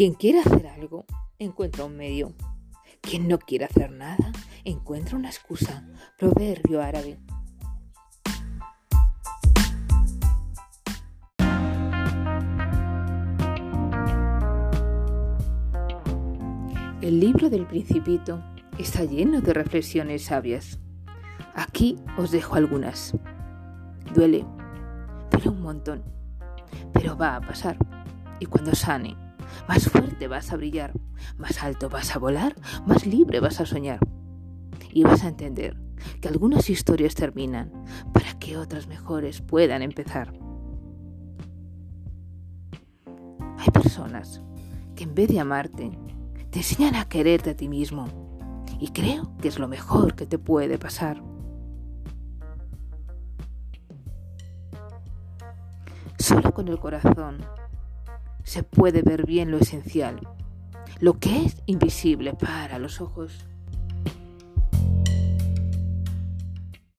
Quien quiere hacer algo, encuentra un medio. Quien no quiere hacer nada, encuentra una excusa. Proverbio árabe. El libro del principito está lleno de reflexiones sabias. Aquí os dejo algunas. Duele, pero un montón. Pero va a pasar. Y cuando sane, más fuerte vas a brillar, más alto vas a volar, más libre vas a soñar. Y vas a entender que algunas historias terminan para que otras mejores puedan empezar. Hay personas que en vez de amarte, te enseñan a quererte a ti mismo. Y creo que es lo mejor que te puede pasar. Solo con el corazón se puede ver bien lo esencial, lo que es invisible para los ojos.